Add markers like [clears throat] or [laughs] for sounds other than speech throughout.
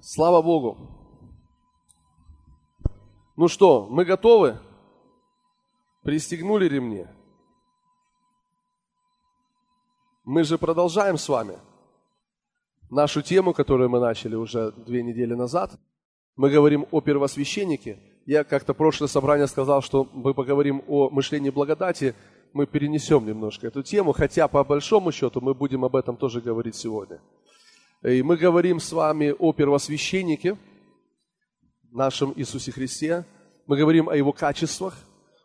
Слава Богу. Ну что, мы готовы? Пристегнули ремни? Мы же продолжаем с вами нашу тему, которую мы начали уже две недели назад. Мы говорим о первосвященнике. Я как-то прошлое собрание сказал, что мы поговорим о мышлении благодати. Мы перенесем немножко эту тему, хотя по большому счету мы будем об этом тоже говорить сегодня. И мы говорим с вами о первосвященнике, нашем Иисусе Христе. Мы говорим о Его качествах,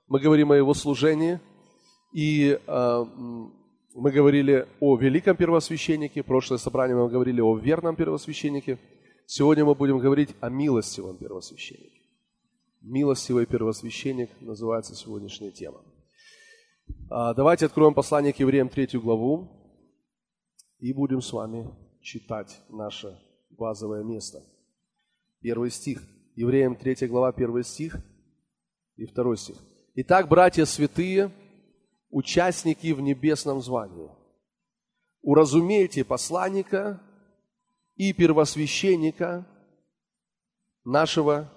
мы говорим о Его служении. И э, мы говорили о великом первосвященнике. Прошлое собрание мы говорили о верном первосвященнике. Сегодня мы будем говорить о милостивом первосвященнике. Милостивый первосвященник называется сегодняшняя тема. А, давайте откроем послание к евреям, третью главу, и будем с вами читать наше базовое место. Первый стих. Евреям 3 глава, первый стих и второй стих. Итак, братья святые, участники в небесном звании, уразумейте посланника и первосвященника нашего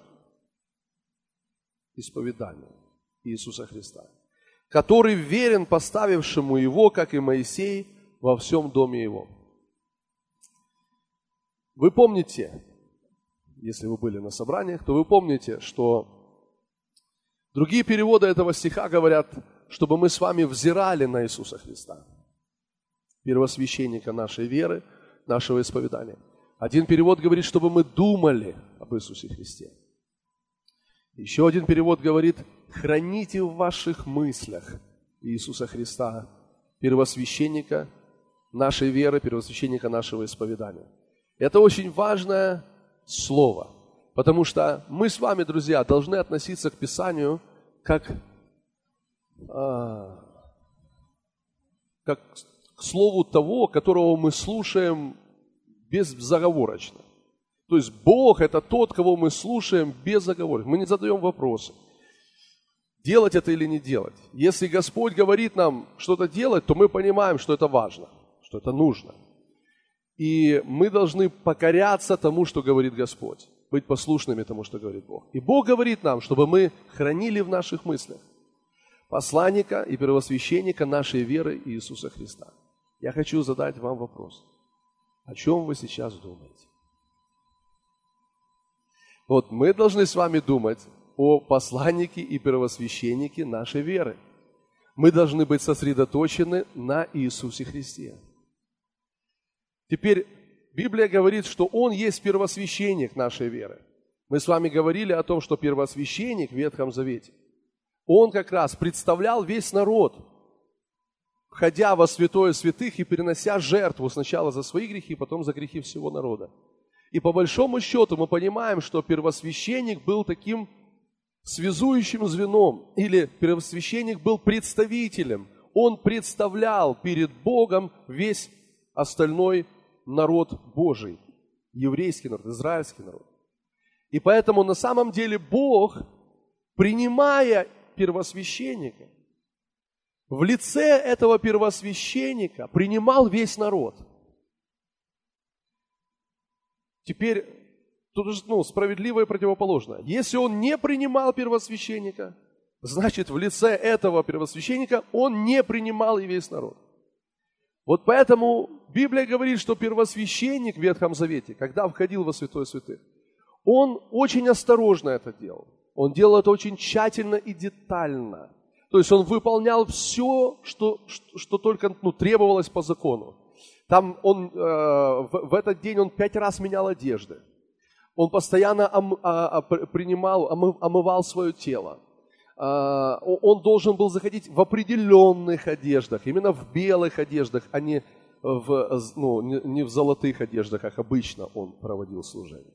исповедания Иисуса Христа, который верен поставившему его, как и Моисей, во всем доме его. Вы помните, если вы были на собраниях, то вы помните, что другие переводы этого стиха говорят, чтобы мы с вами взирали на Иисуса Христа, первосвященника нашей веры, нашего исповедания. Один перевод говорит, чтобы мы думали об Иисусе Христе. Еще один перевод говорит, храните в ваших мыслях Иисуса Христа, первосвященника нашей веры, первосвященника нашего исповедания. Это очень важное слово, потому что мы с вами, друзья, должны относиться к Писанию как, а, как к слову того, которого мы слушаем беззаговорочно. То есть Бог – это тот, кого мы слушаем безоговорочно. Мы не задаем вопросы. Делать это или не делать. Если Господь говорит нам что-то делать, то мы понимаем, что это важно, что это нужно – и мы должны покоряться тому, что говорит Господь, быть послушными тому, что говорит Бог. И Бог говорит нам, чтобы мы хранили в наших мыслях посланника и первосвященника нашей веры Иисуса Христа. Я хочу задать вам вопрос. О чем вы сейчас думаете? Вот мы должны с вами думать о посланнике и первосвященнике нашей веры. Мы должны быть сосредоточены на Иисусе Христе. Теперь Библия говорит, что Он есть первосвященник нашей веры. Мы с вами говорили о том, что первосвященник в Ветхом Завете, он как раз представлял весь народ, входя во святое святых и перенося жертву сначала за свои грехи, потом за грехи всего народа. И по большому счету мы понимаем, что первосвященник был таким связующим звеном, или первосвященник был представителем. Он представлял перед Богом весь остальной народ Божий, еврейский народ, израильский народ. И поэтому на самом деле Бог, принимая первосвященника, в лице этого первосвященника принимал весь народ. Теперь тут ну, справедливо и противоположно. Если он не принимал первосвященника, значит в лице этого первосвященника он не принимал и весь народ. Вот поэтому Библия говорит, что первосвященник в Ветхом Завете, когда входил во Святое Святых, он очень осторожно это делал. Он делал это очень тщательно и детально. То есть он выполнял все, что, что, что только ну, требовалось по закону. Там он, э, в, в этот день он пять раз менял одежды. Он постоянно ом, а, а, принимал, омы, омывал свое тело. А, он должен был заходить в определенных одеждах, именно в белых одеждах, а не в, ну, не в золотых одеждах, как обычно он проводил служение.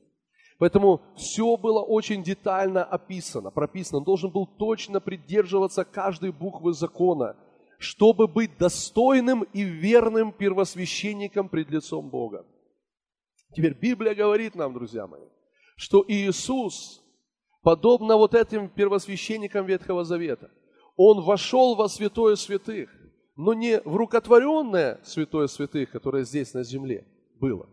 Поэтому все было очень детально описано, прописано. Он должен был точно придерживаться каждой буквы закона, чтобы быть достойным и верным первосвященником пред лицом Бога. Теперь Библия говорит нам, друзья мои, что Иисус подобно вот этим первосвященникам Ветхого Завета. Он вошел во святое святых, но не в рукотворенное святое святых, которое здесь на земле было.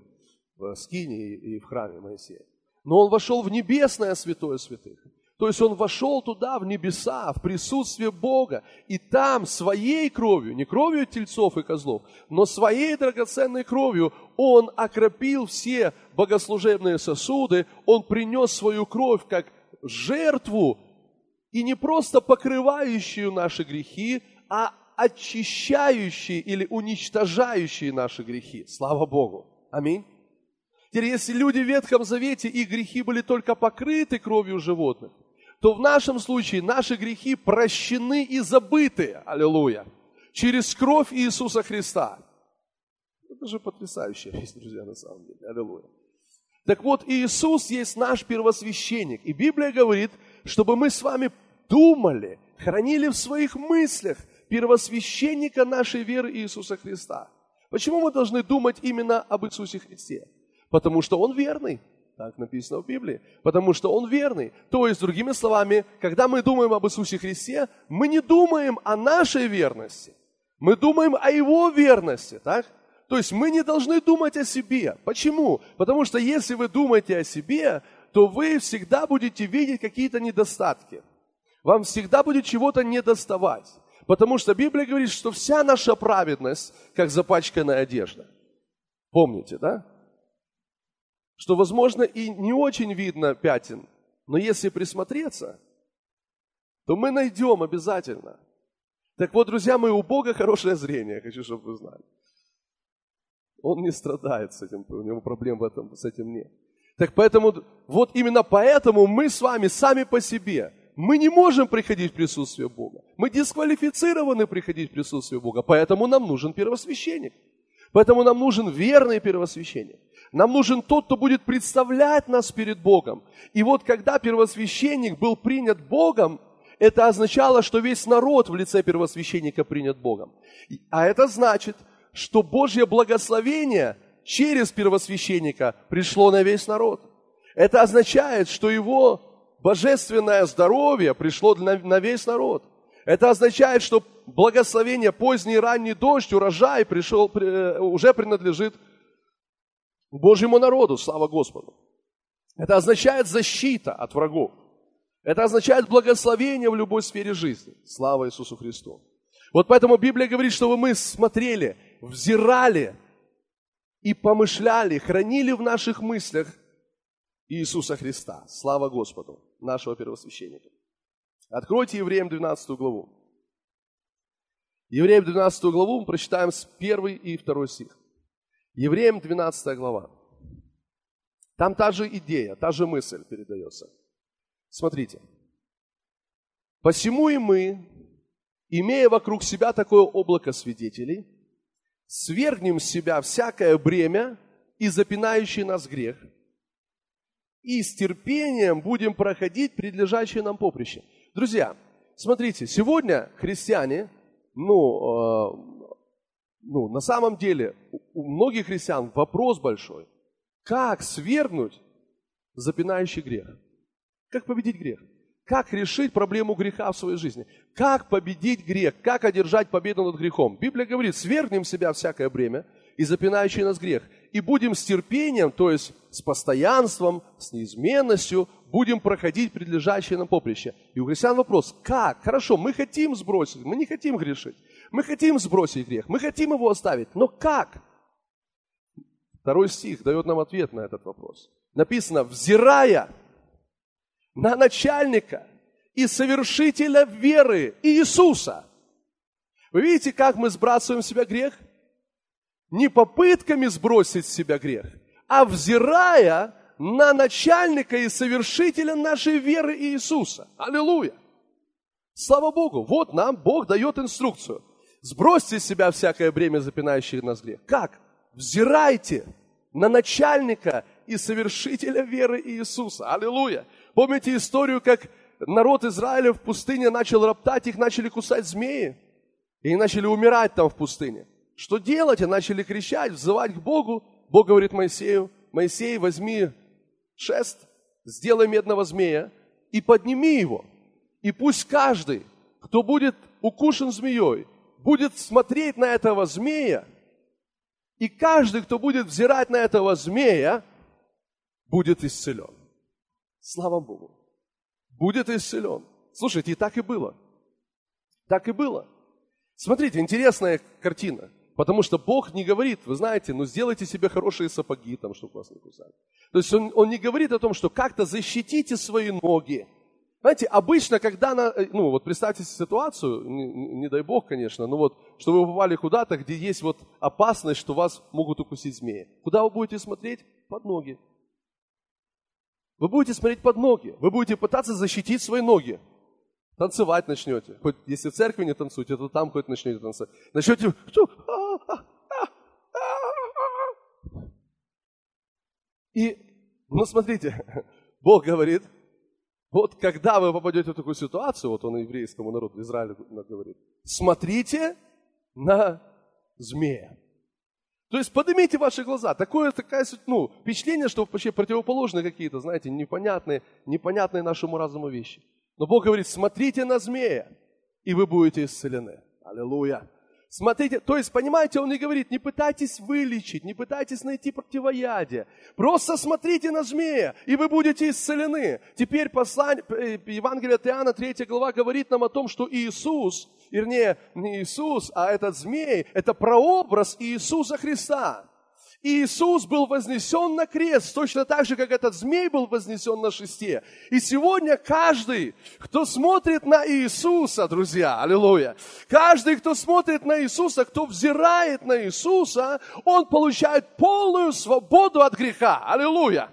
в скине и в храме Моисея. Но он вошел в небесное святое святых. То есть он вошел туда, в небеса, в присутствие Бога, и там своей кровью, не кровью тельцов и козлов, но своей драгоценной кровью он окропил все богослужебные сосуды, он принес свою кровь как жертву, и не просто покрывающую наши грехи, а очищающие или уничтожающие наши грехи. Слава Богу. Аминь. Теперь, если люди в Ветхом Завете, их грехи были только покрыты кровью животных, то в нашем случае наши грехи прощены и забыты. Аллилуйя. Через кровь Иисуса Христа. Это же потрясающая вещь, друзья, на самом деле. Аллилуйя. Так вот, Иисус есть наш первосвященник. И Библия говорит, чтобы мы с вами думали, хранили в своих мыслях первосвященника нашей веры Иисуса Христа. Почему мы должны думать именно об Иисусе Христе? Потому что Он верный. Так написано в Библии. Потому что Он верный. То есть, другими словами, когда мы думаем об Иисусе Христе, мы не думаем о нашей верности. Мы думаем о Его верности, так? То есть мы не должны думать о себе. Почему? Потому что если вы думаете о себе, то вы всегда будете видеть какие-то недостатки. Вам всегда будет чего-то недоставать. Потому что Библия говорит, что вся наша праведность, как запачканная одежда. Помните, да? что, возможно, и не очень видно пятен, но если присмотреться, то мы найдем обязательно. Так вот, друзья мои, у Бога хорошее зрение, хочу, чтобы вы знали. Он не страдает с этим, у него проблем в этом, с этим нет. Так поэтому, вот именно поэтому мы с вами сами по себе, мы не можем приходить в присутствие Бога. Мы дисквалифицированы приходить в присутствие Бога, поэтому нам нужен первосвященник. Поэтому нам нужен верный первосвященник. Нам нужен тот, кто будет представлять нас перед Богом. И вот когда первосвященник был принят Богом, это означало, что весь народ в лице первосвященника принят Богом. А это значит, что Божье благословение через первосвященника пришло на весь народ. Это означает, что его божественное здоровье пришло на весь народ. Это означает, что благословение, поздний и ранний дождь, урожай пришел, э, уже принадлежит Божьему народу, слава Господу. Это означает защита от врагов. Это означает благословение в любой сфере жизни. Слава Иисусу Христу. Вот поэтому Библия говорит, чтобы мы смотрели, взирали и помышляли, хранили в наших мыслях Иисуса Христа. Слава Господу, нашего первосвященника. Откройте Евреям 12 главу. Евреям 12 главу мы прочитаем с 1 и 2 стих. Евреям 12 глава. Там та же идея, та же мысль передается. Смотрите. «Посему и мы, имея вокруг себя такое облако свидетелей, свергнем с себя всякое бремя и запинающий нас грех, и с терпением будем проходить предлежащее нам поприще». Друзья, смотрите, сегодня христиане, ну, э, ну, на самом деле у многих христиан вопрос большой. Как свергнуть запинающий грех? Как победить грех? Как решить проблему греха в своей жизни? Как победить грех? Как одержать победу над грехом? Библия говорит, свергнем себя всякое бремя и запинающий нас грех. И будем с терпением, то есть с постоянством, с неизменностью, будем проходить предлежащее нам поприще. И у христиан вопрос, как? Хорошо, мы хотим сбросить, мы не хотим грешить. Мы хотим сбросить грех, мы хотим его оставить, но как? Второй стих дает нам ответ на этот вопрос. Написано, взирая на начальника и совершителя веры Иисуса. Вы видите, как мы сбрасываем с себя грех? Не попытками сбросить с себя грех, а взирая на начальника и совершителя нашей веры Иисуса. Аллилуйя! Слава Богу! Вот нам Бог дает инструкцию. Сбросьте с себя всякое бремя, запинающее нас грех. Как? Взирайте на начальника и совершителя веры Иисуса. Аллилуйя! Помните историю, как народ Израиля в пустыне начал роптать, их начали кусать змеи, и начали умирать там в пустыне. Что делать? Они начали кричать, взывать к Богу. Бог говорит Моисею, Моисей, возьми шест, сделай медного змея и подними его. И пусть каждый, кто будет укушен змеей, будет смотреть на этого змея И каждый, кто будет взирать на этого змея, будет исцелен. Слава Богу. Будет исцелен. Слушайте, и так и было. Так и было. Смотрите, интересная картина. Потому что Бог не говорит, вы знаете, ну сделайте себе хорошие сапоги, там, чтобы вас не кусали. То есть он, он не говорит о том, что как-то защитите свои ноги. Знаете, обычно, когда, на, э, ну вот представьте ситуацию, не, не дай Бог, конечно, но вот, что вы попали куда-то, где есть вот опасность, что вас могут укусить змеи. Куда вы будете смотреть? Под ноги. Вы будете смотреть под ноги, вы будете пытаться защитить свои ноги. Танцевать начнете. Хоть если в церкви не танцуете, то там хоть начнете танцевать. Начнете... И, ну смотрите, [laughs] Бог говорит, вот когда вы попадете в такую ситуацию, вот он еврейскому народу, Израилю говорит, смотрите на змея. То есть поднимите ваши глаза. Такое такая, ну, впечатление, что вообще противоположные какие-то, знаете, непонятные, непонятные нашему разуму вещи. Но Бог говорит, смотрите на змея, и вы будете исцелены. Аллилуйя. Смотрите, то есть, понимаете, он не говорит, не пытайтесь вылечить, не пытайтесь найти противоядие. Просто смотрите на змея, и вы будете исцелены. Теперь послание, э, Евангелие от Иоанна, 3 глава, говорит нам о том, что Иисус, вернее, не Иисус, а этот змей, это прообраз Иисуса Христа. И Иисус был вознесен на крест, точно так же, как этот змей был вознесен на шесте. И сегодня каждый, кто смотрит на Иисуса, друзья, аллилуйя, каждый, кто смотрит на Иисуса, кто взирает на Иисуса, он получает полную свободу от греха. Аллилуйя!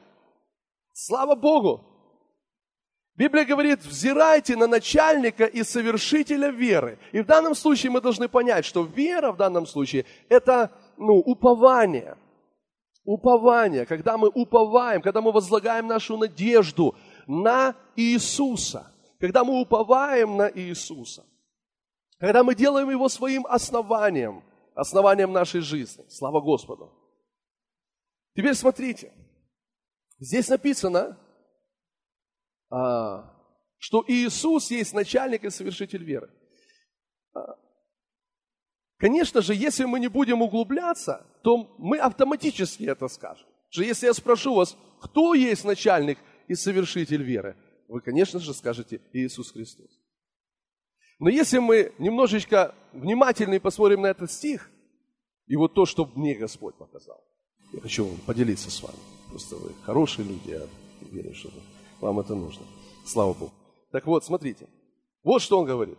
Слава Богу! Библия говорит, взирайте на начальника и совершителя веры. И в данном случае мы должны понять, что вера в данном случае – это ну, упование – Упование, когда мы уповаем, когда мы возлагаем нашу надежду на Иисуса, когда мы уповаем на Иисуса, когда мы делаем Его своим основанием, основанием нашей жизни. Слава Господу. Теперь смотрите, здесь написано, что Иисус есть начальник и совершитель веры. А, Конечно же, если мы не будем углубляться, то мы автоматически это скажем. Что если я спрошу вас, кто есть начальник и совершитель веры, вы, конечно же, скажете Иисус Христос. Но если мы немножечко внимательнее посмотрим на этот стих, и вот то, что мне Господь показал, я хочу поделиться с вами. Просто вы хорошие люди, я верю, что вам это нужно. Слава Богу. Так вот, смотрите. Вот что он говорит.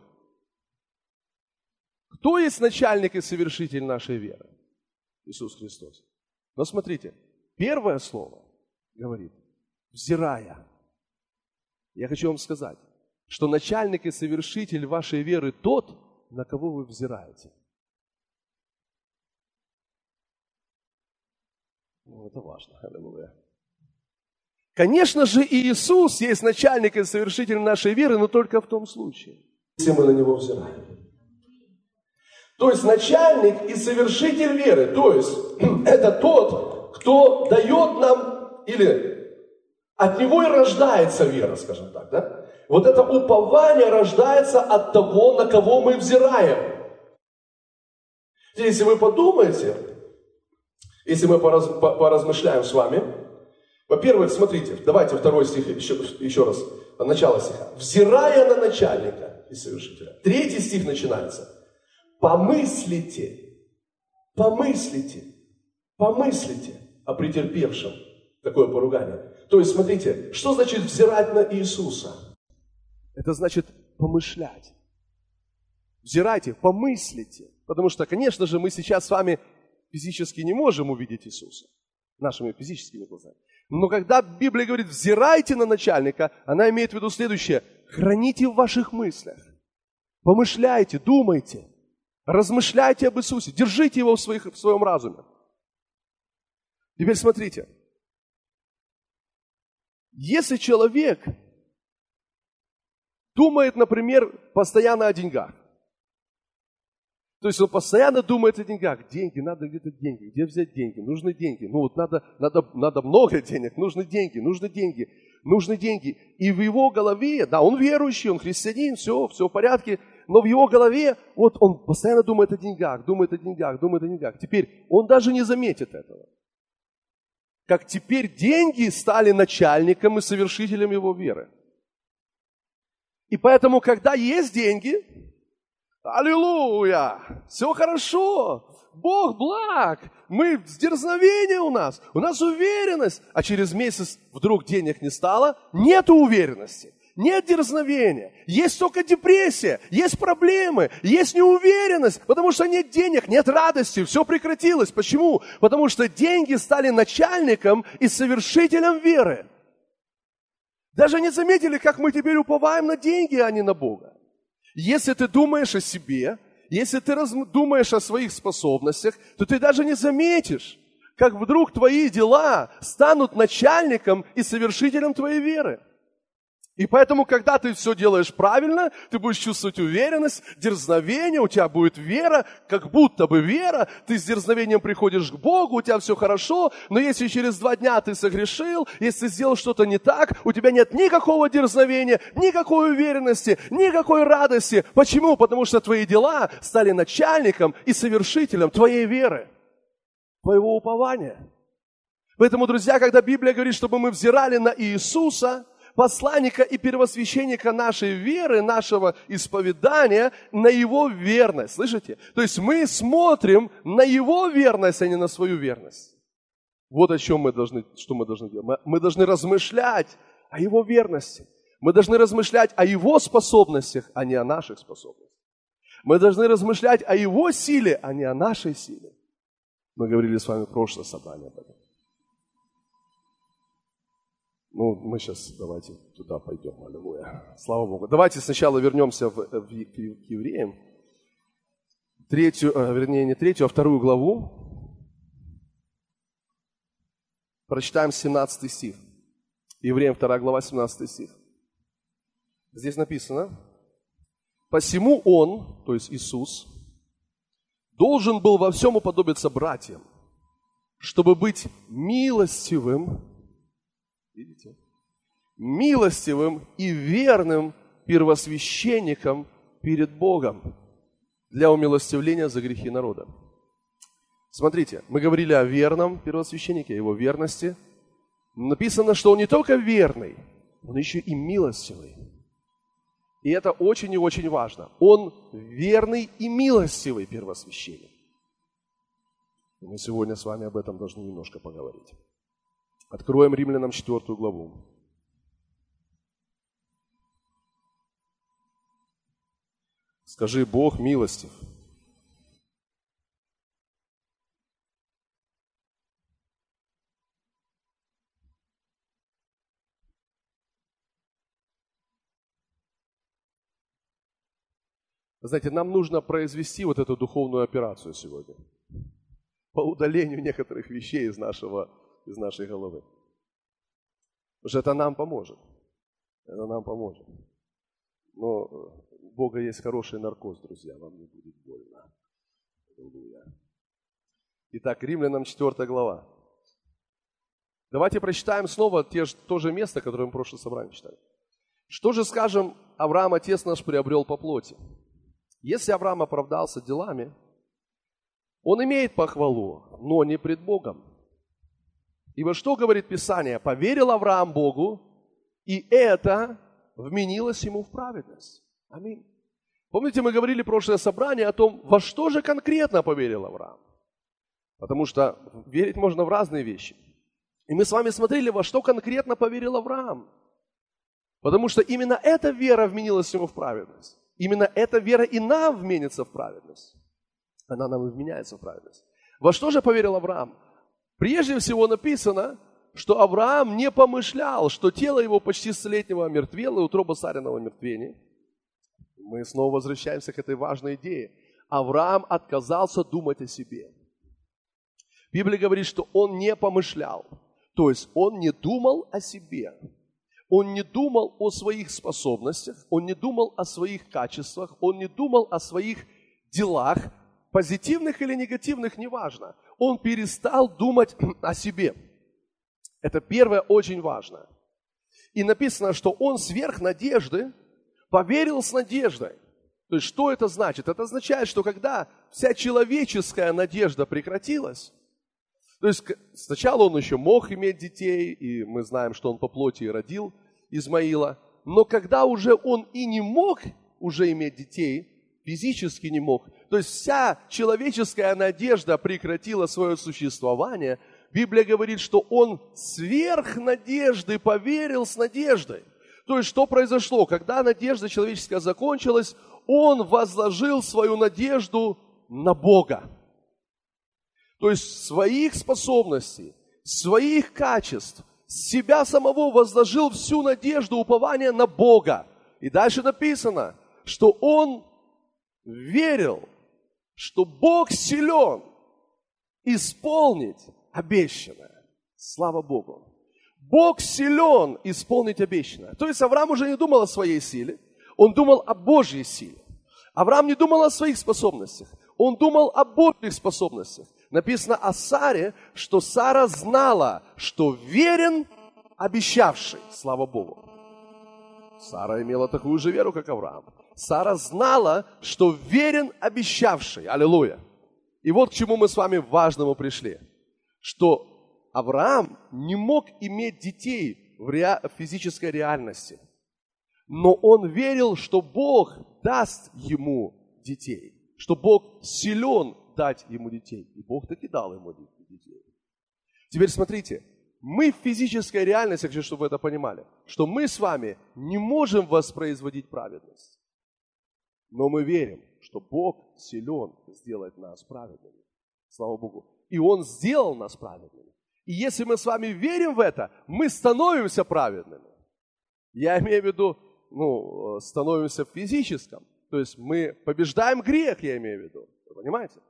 Кто есть начальник и совершитель нашей веры? Иисус Христос. Но смотрите, первое слово говорит, взирая. Я хочу вам сказать, что начальник и совершитель вашей веры тот, на кого вы взираете. Ну, это важно. Аллилуйя. Конечно же, Иисус есть начальник и совершитель нашей веры, но только в том случае, если мы на Него взираем. То есть начальник и совершитель веры. То есть [clears throat] это тот, кто дает нам, или от него и рождается вера, скажем так. Да? Вот это упование рождается от того, на кого мы взираем. Если вы подумаете, если мы пораз, поразмышляем с вами, во-первых, смотрите, давайте второй стих еще, еще раз, начало стиха. «Взирая на начальника и совершителя». Третий стих начинается – помыслите, помыслите, помыслите о претерпевшем такое поругание. То есть, смотрите, что значит взирать на Иисуса? Это значит помышлять. Взирайте, помыслите. Потому что, конечно же, мы сейчас с вами физически не можем увидеть Иисуса нашими физическими глазами. Но когда Библия говорит «взирайте на начальника», она имеет в виду следующее. Храните в ваших мыслях. Помышляйте, думайте. Размышляйте об Иисусе, держите его в, своих, в своем разуме. Теперь смотрите. Если человек думает, например, постоянно о деньгах, то есть он постоянно думает о деньгах. Деньги, надо где-то деньги. Где взять деньги? Нужны деньги. Ну вот надо, надо, надо много денег. Нужны деньги, нужны деньги, нужны деньги. И в его голове, да, он верующий, он христианин, все, все в порядке. но в его голове, вот он постоянно думает о деньгах, думает о деньгах, думает о деньгах. Теперь он даже не заметит этого. Как теперь деньги стали начальником и совершителем его веры. И поэтому, когда есть деньги, аллилуйя, все хорошо, Бог благ, мы с дерзновения у нас, у нас уверенность, а через месяц вдруг денег не стало, нет уверенности. Нет дерзновения, есть только депрессия, есть проблемы, есть неуверенность, потому что нет денег, нет радости, все прекратилось. Почему? Потому что деньги стали начальником и совершителем веры. Даже не заметили, как мы теперь уповаем на деньги, а не на Бога. Если ты думаешь о себе, если ты думаешь о своих способностях, то ты даже не заметишь, как вдруг твои дела станут начальником и совершителем твоей веры. И поэтому, когда ты все делаешь правильно, ты будешь чувствовать уверенность, дерзновение, у тебя будет вера, как будто бы вера, ты с дерзновением приходишь к Богу, у тебя все хорошо, но если через два дня ты согрешил, если сделал что-то не так, у тебя нет никакого дерзновения, никакой уверенности, никакой радости. Почему? Потому что твои дела стали начальником и совершителем твоей веры, твоего упования. Поэтому, друзья, когда Библия говорит, чтобы мы взирали на Иисуса – посланника и первосвященника нашей веры, нашего исповедания, на его верность. Слышите? То есть мы смотрим на его верность, а не на свою верность. Вот о чем мы должны, что мы должны делать. Мы, должны размышлять о его верности. Мы должны размышлять о его способностях, а не о наших способностях. Мы должны размышлять о его силе, а не о нашей силе. Мы говорили с вами в прошлое собрание об этом. Ну, мы сейчас давайте туда пойдем, аллилуйя. Слава Богу. Давайте сначала вернемся в, в, к евреям. Третью, э, вернее, не третью, а вторую главу. Прочитаем 17 стих. Евреям 2 глава, 17 стих. Здесь написано, «Посему Он, то есть Иисус, должен был во всем уподобиться братьям, чтобы быть милостивым Видите? Милостивым и верным первосвященником перед Богом для умилостивления за грехи народа. Смотрите, мы говорили о верном первосвященнике, о его верности. Написано, что он не только верный, он еще и милостивый. И это очень и очень важно. Он верный и милостивый первосвященник. И мы сегодня с вами об этом должны немножко поговорить. Откроем Римлянам 4 главу. Скажи, Бог милостив. Знаете, нам нужно произвести вот эту духовную операцию сегодня по удалению некоторых вещей из нашего из нашей головы. Потому что это нам поможет. Это нам поможет. Но у Бога есть хороший наркоз, друзья, вам не будет больно. Аллилуйя. Итак, Римлянам 4 глава. Давайте прочитаем снова те, то же место, которое мы в прошлом собрании читали. Что же, скажем, Авраам, отец наш, приобрел по плоти? Если Авраам оправдался делами, он имеет похвалу, но не пред Богом. Ибо что говорит Писание? Поверил Авраам Богу, и это вменилось ему в праведность. Аминь. Помните, мы говорили в прошлое собрание о том, во что же конкретно поверил Авраам. Потому что верить можно в разные вещи. И мы с вами смотрели, во что конкретно поверил Авраам. Потому что именно эта вера вменилась ему в праведность. Именно эта вера и нам вменится в праведность. Она нам и вменяется в праведность. Во что же поверил Авраам? Прежде всего написано, что Авраам не помышлял, что тело его почти столетнего мертвело, и утроба цариного мертвения. Мы снова возвращаемся к этой важной идее. Авраам отказался думать о себе. Библия говорит, что он не помышлял. То есть он не думал о себе. Он не думал о своих способностях, он не думал о своих качествах, он не думал о своих делах, позитивных или негативных, неважно он перестал думать [clears throat] о себе. Это первое очень важно. И написано, что он сверх надежды поверил с надеждой. То есть что это значит? Это означает, что когда вся человеческая надежда прекратилась, то есть сначала он еще мог иметь детей, и мы знаем, что он по плоти родил Измаила, но когда уже он и не мог уже иметь детей, физически не мог, то есть вся человеческая надежда прекратила свое существование, Библия говорит, что он сверх надежды поверил с надеждой. То есть что произошло? Когда надежда человеческая закончилась, он возложил свою надежду на Бога. То есть своих способностей, своих качеств, себя самого возложил всю надежду, упование на Бога. И дальше написано, что он верил, что Бог силен исполнить обещанное. Слава Богу. Бог силен исполнить обещанное. То есть Авраам уже не думал о своей силе, он думал о Божьей силе. Авраам не думал о своих способностях, он думал о Божьих способностях. Написано о Саре, что Сара знала, что верен обещавший, слава Богу. Сара имела такую же веру, как Авраам. Сара знала, что верен обещавший. Аллилуйя. И вот к чему мы с вами важному пришли. Что Авраам не мог иметь детей в, ре... в физической реальности но он верил, что Бог даст ему детей, что Бог силен дать ему детей. И Бог таки дал ему детей. Теперь смотрите, мы в физической реальности, хочу, чтобы вы это понимали, что мы с вами не можем воспроизводить праведность. Но мы верим, что Бог силен сделать нас праведными. Слава Богу. И Он сделал нас праведными. И если мы с вами верим в это, мы становимся праведными. Я имею в виду, ну, э, становимся в физическом. То есть мы побеждаем грех, я имею в виду. Понимаете?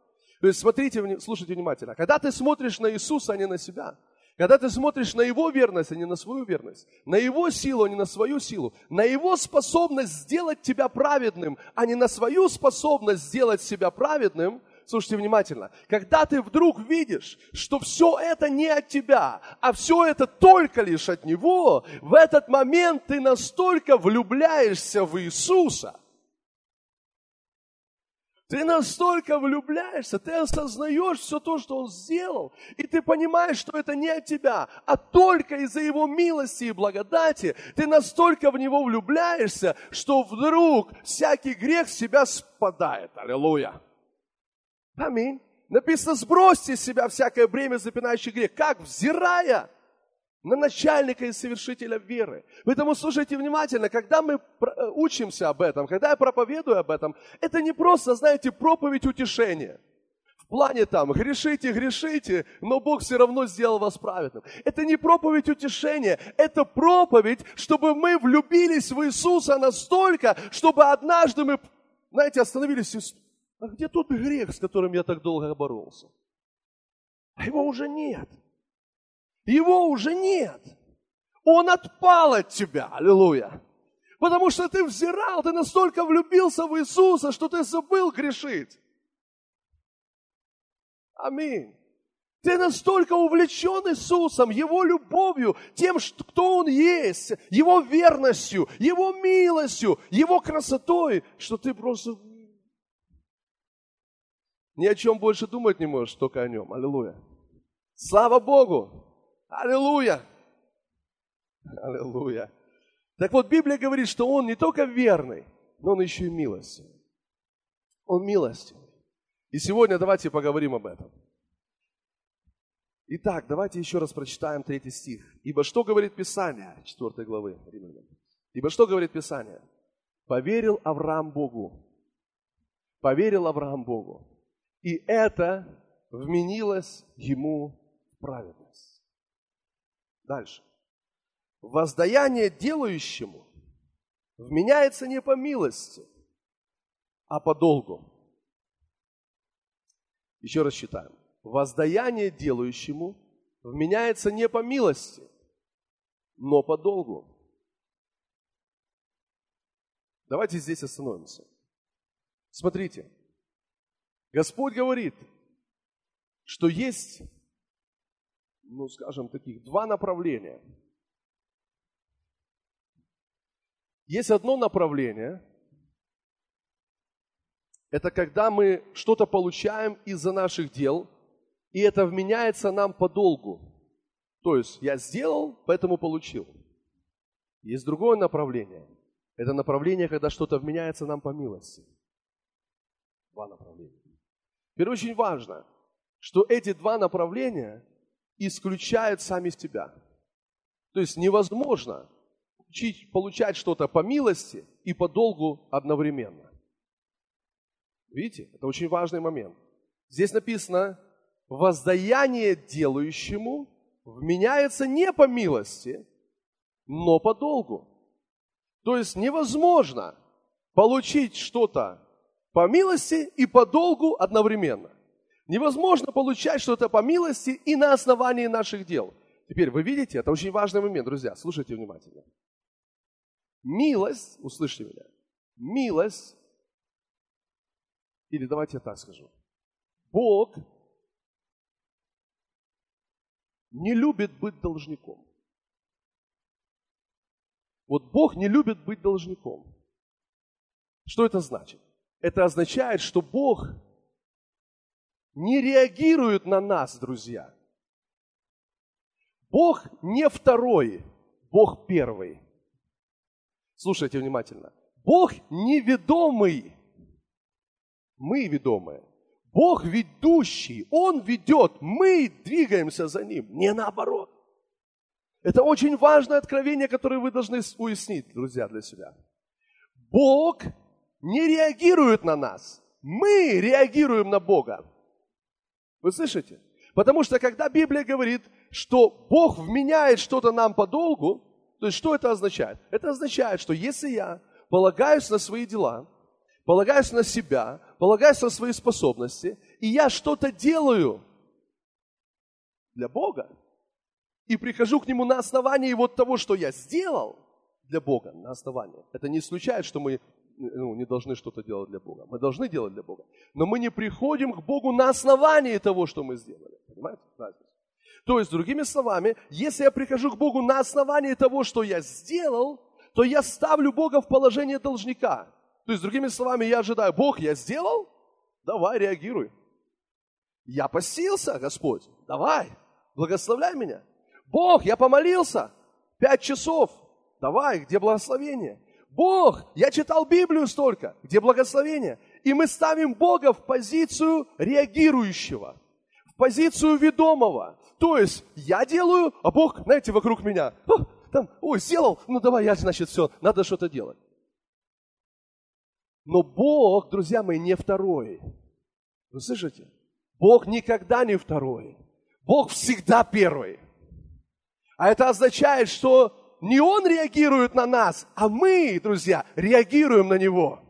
То есть смотрите, слушайте внимательно. Когда ты смотришь на Иисуса, а не на себя, когда ты смотришь на Его верность, а не на свою верность, на Его силу, а не на свою силу, на Его способность сделать тебя праведным, а не на свою способность сделать себя праведным, Слушайте внимательно. Когда ты вдруг видишь, что все это не от тебя, а все это только лишь от Него, в этот момент ты настолько влюбляешься в Иисуса. Ты настолько влюбляешься, ты осознаешь все то, что Он сделал, и ты понимаешь, что это не от тебя, а только из-за Его милости и благодати. Ты настолько в Него влюбляешься, что вдруг всякий грех с себя спадает. Аллилуйя. Аминь. Написано, сбросьте с себя всякое бремя, запинающий грех. Как? Взирая на начальника и совершителя веры. Поэтому слушайте внимательно, когда мы э, учимся об этом, когда я проповедую об этом, это не просто, знаете, проповедь утешения. В плане там, грешите, грешите, но Бог все равно сделал вас праведным. Это не проповедь утешения, это проповедь, чтобы мы влюбились в Иисуса настолько, чтобы однажды мы, знаете, остановились и а где тот грех, с которым я так долго боролся? А его уже нет. Его уже нет. Он отпал от тебя. Аллилуйя. Потому что ты взирал, ты настолько влюбился в Иисуса, что ты забыл грешить. Аминь. Ты настолько увлечен Иисусом, Его любовью, тем, кто Он есть, Его верностью, Его милостью, Его красотой, что ты просто ни о чем больше думать не можешь, только о нем. Аллилуйя. Слава Богу! Аллилуйя! Аллилуйя! Так вот, Библия говорит, что Он не только верный, но Он еще и милостивый. Он милостивый. И сегодня давайте поговорим об этом. Итак, давайте еще раз прочитаем третий стих. Ибо что говорит Писание, 4 главы Римлянам? Ибо что говорит Писание? Поверил Авраам Богу. Поверил Авраам Богу. И это вменилось ему в праведность. Дальше. Воздаяние делающему вменяется не по милости, а по долгу. Еще раз читаем. Воздаяние делающему вменяется не по милости, но по долгу. Давайте здесь остановимся. Смотрите, Господь говорит, что есть, ну скажем, таких два направления. – Есть одно направление, Это когда мы что-то получаем из-за наших дел, и это вменяется нам по долгу. То есть я сделал, поэтому получил. Есть другое направление. Это направление, когда что-то вменяется нам по милости. Два направления. Теперь очень важно, что эти два направления исключают сами себя. То есть невозможно учить, получать что-то по милости и по долгу одновременно. Видите, это очень важный момент. Здесь написано, воздаяние делающему вменяется не по милости, но по долгу. То есть невозможно получить что-то по милости и по долгу одновременно. Невозможно получать что-то по милости и на основании наших дел. Теперь вы видите, это очень важный момент, друзья, слушайте внимательно. Милость, услышьте меня, милость, или давайте я так скажу, Бог не любит быть должником. Вот Бог не любит быть должником. Что это значит? Это означает, что Бог не реагирует на нас, друзья. Бог не второй, Бог первый. Слушайте внимательно. Бог неведомый, мы ведомые. Бог ведущий, Он ведет, мы двигаемся за Ним, не наоборот. Это очень важное откровение, которое вы должны уяснить, друзья, для себя. Бог не реагирует на нас, мы реагируем на Бога. Вы слышите? Потому что когда Библия говорит, что Бог вменяет что-то нам по долгу, то есть что это означает? Это означает, что если я полагаюсь на свои дела, полагаюсь на себя, полагаюсь на свои способности, и я что-то делаю для Бога, и прихожу к Нему на основании вот того, что я сделал для Бога, на основании. Это не исключает, что мы ну, не должны что-то делать для Бога. Мы должны делать для Бога. Но мы не приходим к Богу на основании того, что мы сделали. Понимаете? То есть, другими словами, если я прихожу к Богу на основании того, что я сделал, то я ставлю Бога в положение должника. То есть, другими словами, я ожидаю, Бог, я сделал? Давай, реагируй. Я постился, Господь, давай, благословляй меня. Бог, я помолился, пять часов, давай, где благословение? Бог, я читал Библию столько, где благословение? И мы ставим Бога в позицию реагирующего, в позицию ведомого. То есть я делаю, а Бог, знаете, вокруг меня, О, там, ой, сделал, ну давай я, значит, все, надо что-то делать. Но Бог, друзья мои, не второй. Вы слышите? Бог никогда не второй. Бог всегда первый. А это означает, что не Он реагирует на нас, а мы, друзья, реагируем на Него.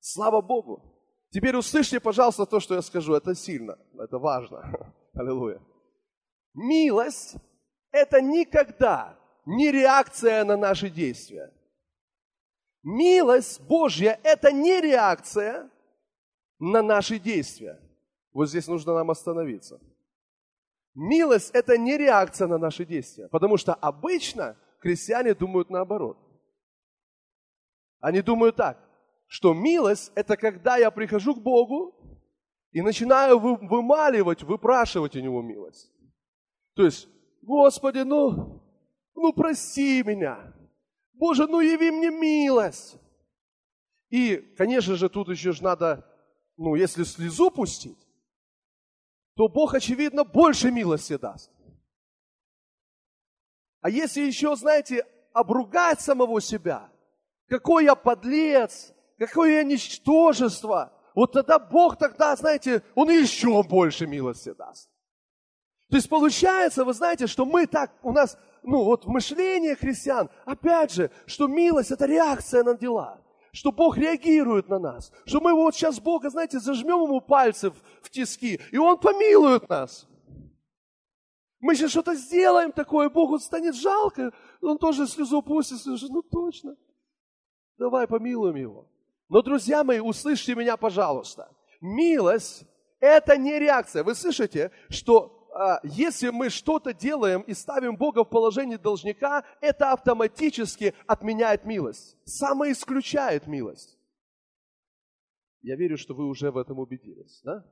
Слава Богу. Теперь услышьте, пожалуйста, то, что я скажу. Это сильно, это важно. [laughs] Аллилуйя. Милость – это никогда не реакция на наши действия. Милость Божья – это не реакция на наши действия. Вот здесь нужно нам остановиться. Милость – это не реакция на наши действия, потому что обычно христиане думают наоборот. Они думают так, что милость – это когда я прихожу к Богу и начинаю вымаливать, выпрашивать у Него милость. То есть, Господи, ну, ну прости меня, Боже, ну яви мне милость. И, конечно же, тут еще же надо, ну, если слезу пустить, то Бог, очевидно, больше милости даст. А если еще, знаете, обругать самого себя, какой я подлец, какое я ничтожество, вот тогда Бог тогда, знаете, Он еще больше милости даст. То есть получается, вы знаете, что мы так, у нас ну вот мышление христиан, опять же, что милость это реакция на дела, что Бог реагирует на нас, что мы вот сейчас Бога, знаете, зажмем ему пальцы в, в тиски, и Он помилует нас. Мы сейчас что-то сделаем такое, Богу станет жалко, Он тоже слезу пустит, слезу, ну точно, давай помилуем его. Но, друзья мои, услышьте меня, пожалуйста. Милость – это не реакция. Вы слышите, что а, если мы что-то делаем и ставим Бога в положение должника, это автоматически отменяет милость, самоисключает милость. Я верю, что вы уже в этом убедились, да?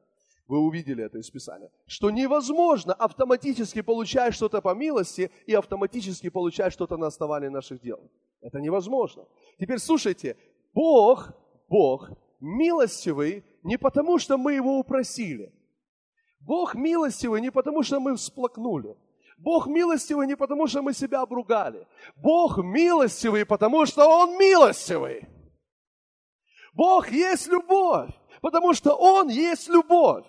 Вы увидели это из Писания. Что невозможно автоматически получать что-то по милости и автоматически получать что-то на основании наших дел. Это невозможно. Теперь слушайте, Бог, Бог милостивый не потому, что мы Его упросили. Бог милостивый не потому, что мы всплакнули. Бог милостивый не потому, что мы себя обругали. Бог милостивый, потому что Он милостивый. Бог есть любовь, потому что Он есть любовь.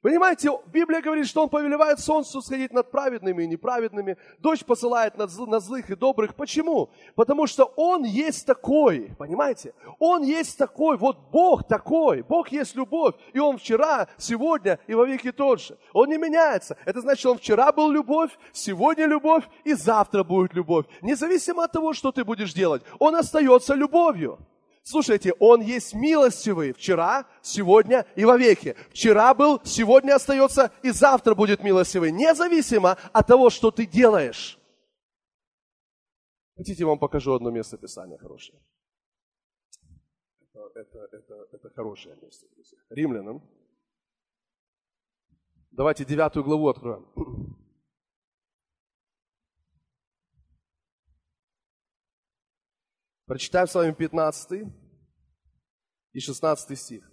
Понимаете, Библия говорит, что Он повелевает солнцу сходить над праведными и неправедными, дождь посылает на, зл, на злых и добрых. Почему? Потому что Он есть такой, понимаете? Он есть такой, вот Бог такой, Бог есть любовь, и Он вчера, сегодня и во веки тот же. Он не меняется. Это значит, Он вчера был любовь, сегодня любовь и завтра будет любовь. Независимо от того, что ты будешь делать, Он остается любовью. Слушайте, Он есть милостивый вчера, сегодня и вовеки. Вчера был, сегодня остается и завтра будет милостивый, независимо от того, что ты делаешь. Хотите, я вам покажу одно место Писания хорошее? Это, это, это, это хорошее место. Римлянам. Давайте девятую главу откроем. Прочитаем с вами 15 и 16 стих.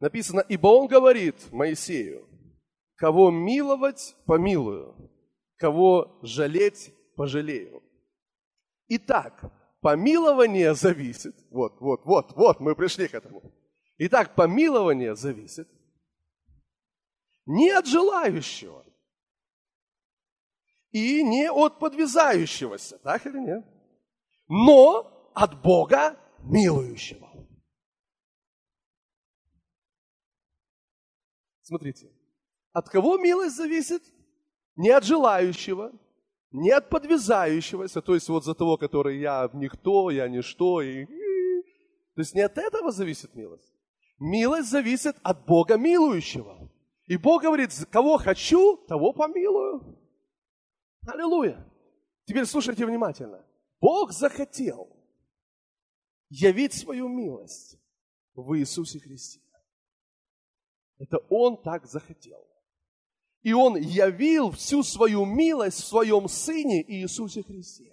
Написано, ибо он говорит Моисею, кого миловать, помилую, кого жалеть, пожалею. Итак, помилование зависит, вот, вот, вот, вот, мы пришли к этому. Итак, помилование зависит не от желающего, и не от подвязающегося, так или нет? Но от Бога милующего. Смотрите, от кого милость зависит? Не от желающего, не от подвязающегося, то есть вот за того, который я никто, я ничто. И... То есть не от этого зависит милость. Милость зависит от Бога милующего. И Бог говорит, кого хочу, того помилую. Аллилуйя. Теперь слушайте внимательно. Бог захотел явить свою милость в Иисусе Христе. Это Он так захотел. И Он явил всю свою милость в своем Сыне Иисусе Христе.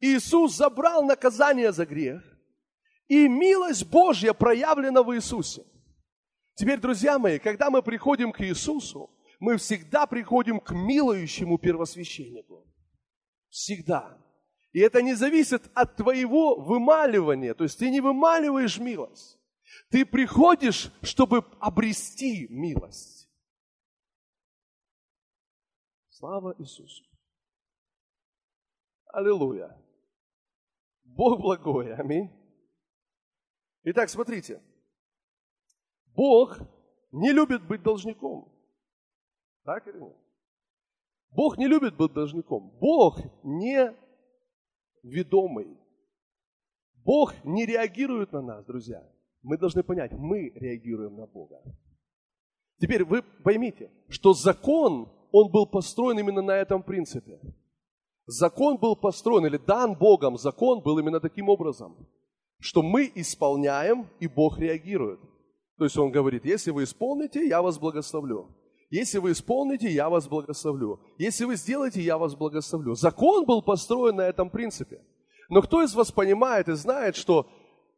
Иисус забрал наказание за грех, и милость Божья проявлена в Иисусе. Теперь, друзья мои, когда мы приходим к Иисусу, мы всегда приходим к милующему первосвященнику. Всегда. И это не зависит от твоего вымаливания. То есть ты не вымаливаешь милость. Ты приходишь, чтобы обрести милость. Слава Иисусу. Аллилуйя. Бог благой. Аминь. Итак, смотрите. Бог не любит быть должником. Так или нет? Бог не любит быть должником. Бог не ведомый. Бог не реагирует на нас, друзья. Мы должны понять, мы реагируем на Бога. Теперь вы поймите, что закон, он был построен именно на этом принципе. Закон был построен, или дан Богом, закон был именно таким образом, что мы исполняем, и Бог реагирует. То есть Он говорит, если вы исполните, я вас благословлю. Если вы исполните, я вас благословлю. Если вы сделаете, я вас благословлю. Закон был построен на этом принципе. Но кто из вас понимает и знает, что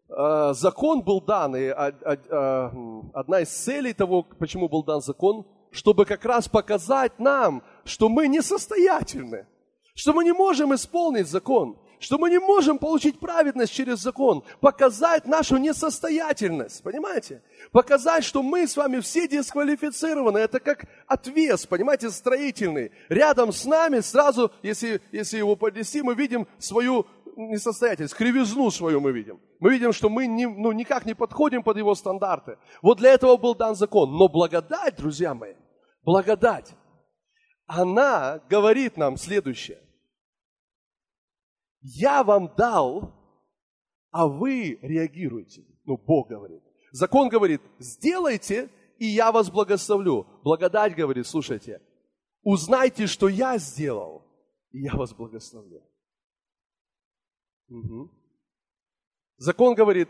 э, закон был дан, и э, э, одна из целей того, почему был дан закон, чтобы как раз показать нам, что мы несостоятельны, что мы не можем исполнить закон, что мы не можем получить праведность через закон, показать нашу несостоятельность, понимаете? Показать, что мы с вами все дисквалифицированы. Это как отвес, понимаете, строительный. Рядом с нами сразу, если, если его поднести, мы видим свою несостоятельность, кривизну свою мы видим. Мы видим, что мы не, ну, никак не подходим под его стандарты. Вот для этого был дан закон. Но благодать, друзья мои, благодать, она говорит нам следующее – я вам дал, а вы реагируете. Ну, Бог говорит. Закон говорит, сделайте, и я вас благословлю. Благодать говорит, слушайте, узнайте, что я сделал, и я вас благословлю. Угу. Закон говорит,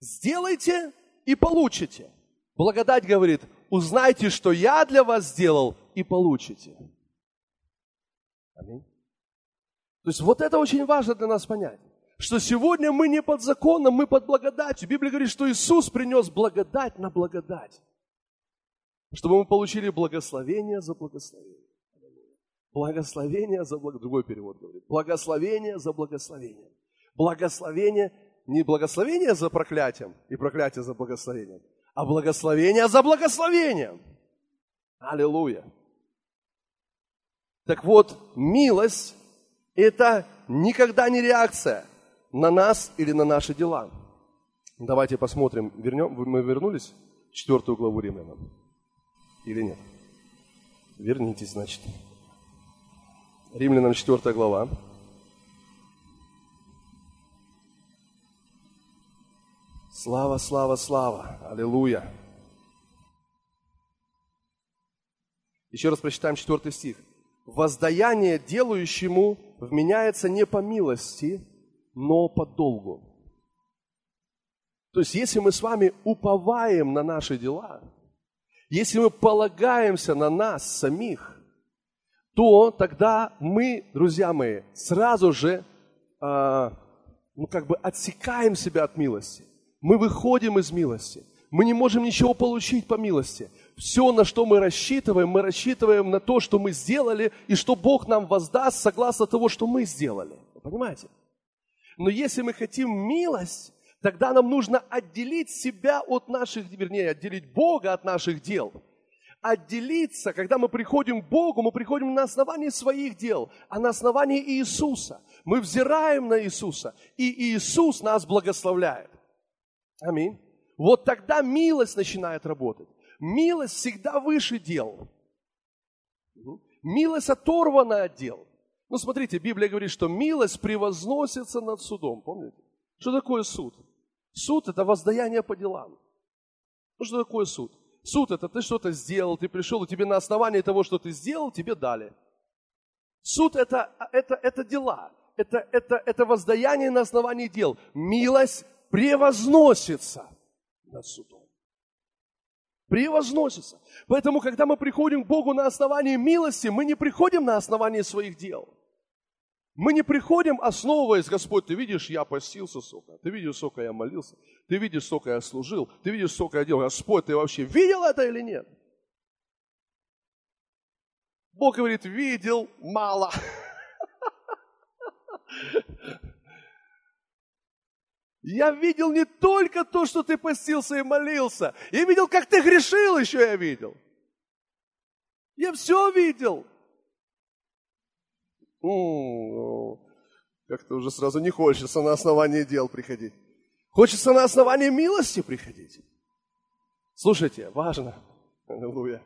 сделайте и получите. Благодать говорит, узнайте, что я для вас сделал, и получите. Аминь. То есть вот это очень важно для нас понять, что сегодня мы не под законом, мы под благодатью. Библия говорит, что Иисус принес благодать на благодать, чтобы мы получили благословение за благословение. Благословение за благословение. Другой перевод говорит. Благословение за благословение. Благословение, не благословение за проклятием и проклятие за благословением, а благословение за благословением. Аллилуйя. Так вот, милость – это никогда не реакция на нас или на наши дела. Давайте посмотрим, вернем, мы вернулись в четвертую главу Римлянам или нет? Вернитесь, значит. Римлянам 4 глава. Слава, слава, слава. Аллилуйя. Еще раз прочитаем 4 стих. Воздаяние делающему вменяется не по милости, но по долгу. То есть, если мы с вами уповаем на наши дела, если мы полагаемся на нас самих, то тогда мы, друзья мои, сразу же, э, ну как бы отсекаем себя от милости. Мы выходим из милости. Мы не можем ничего получить по милости. Все, на что мы рассчитываем, мы рассчитываем на то, что мы сделали, и что Бог нам воздаст согласно того, что мы сделали. Вы понимаете? Но если мы хотим милость, тогда нам нужно отделить себя от наших, вернее, отделить Бога от наших дел. Отделиться, когда мы приходим к Богу, мы приходим на основании своих дел, а на основании Иисуса. Мы взираем на Иисуса, и Иисус нас благословляет. Аминь. Вот тогда милость начинает работать. Милость всегда выше дел. Милость оторвана от дел. Ну, смотрите, Библия говорит, что милость превозносится над судом. Помните? Что такое суд? Суд – это воздаяние по делам. Ну, что такое суд? Суд – это ты что-то сделал, ты пришел, и тебе на основании того, что ты сделал, тебе дали. Суд это, – это, это дела, это, это, это воздаяние на основании дел. Милость превозносится над судом. Превозносится. Поэтому, когда мы приходим к Богу на основании милости, мы не приходим на основании своих дел – мы не приходим, основываясь, Господь, ты видишь, я постился, сука, ты видишь, сколько я молился, ты видишь, сколько я служил, ты видишь, сколько я делал. Господь, ты вообще видел это или нет? Бог говорит, видел мало. [laughs] Я видел не только то, что ты постился и молился. Я видел, как ты грешил еще я видел. Я все видел как-то уже сразу не хочется на основании дел приходить. Хочется на основании милости приходить. Слушайте, важно. Аллилуйя.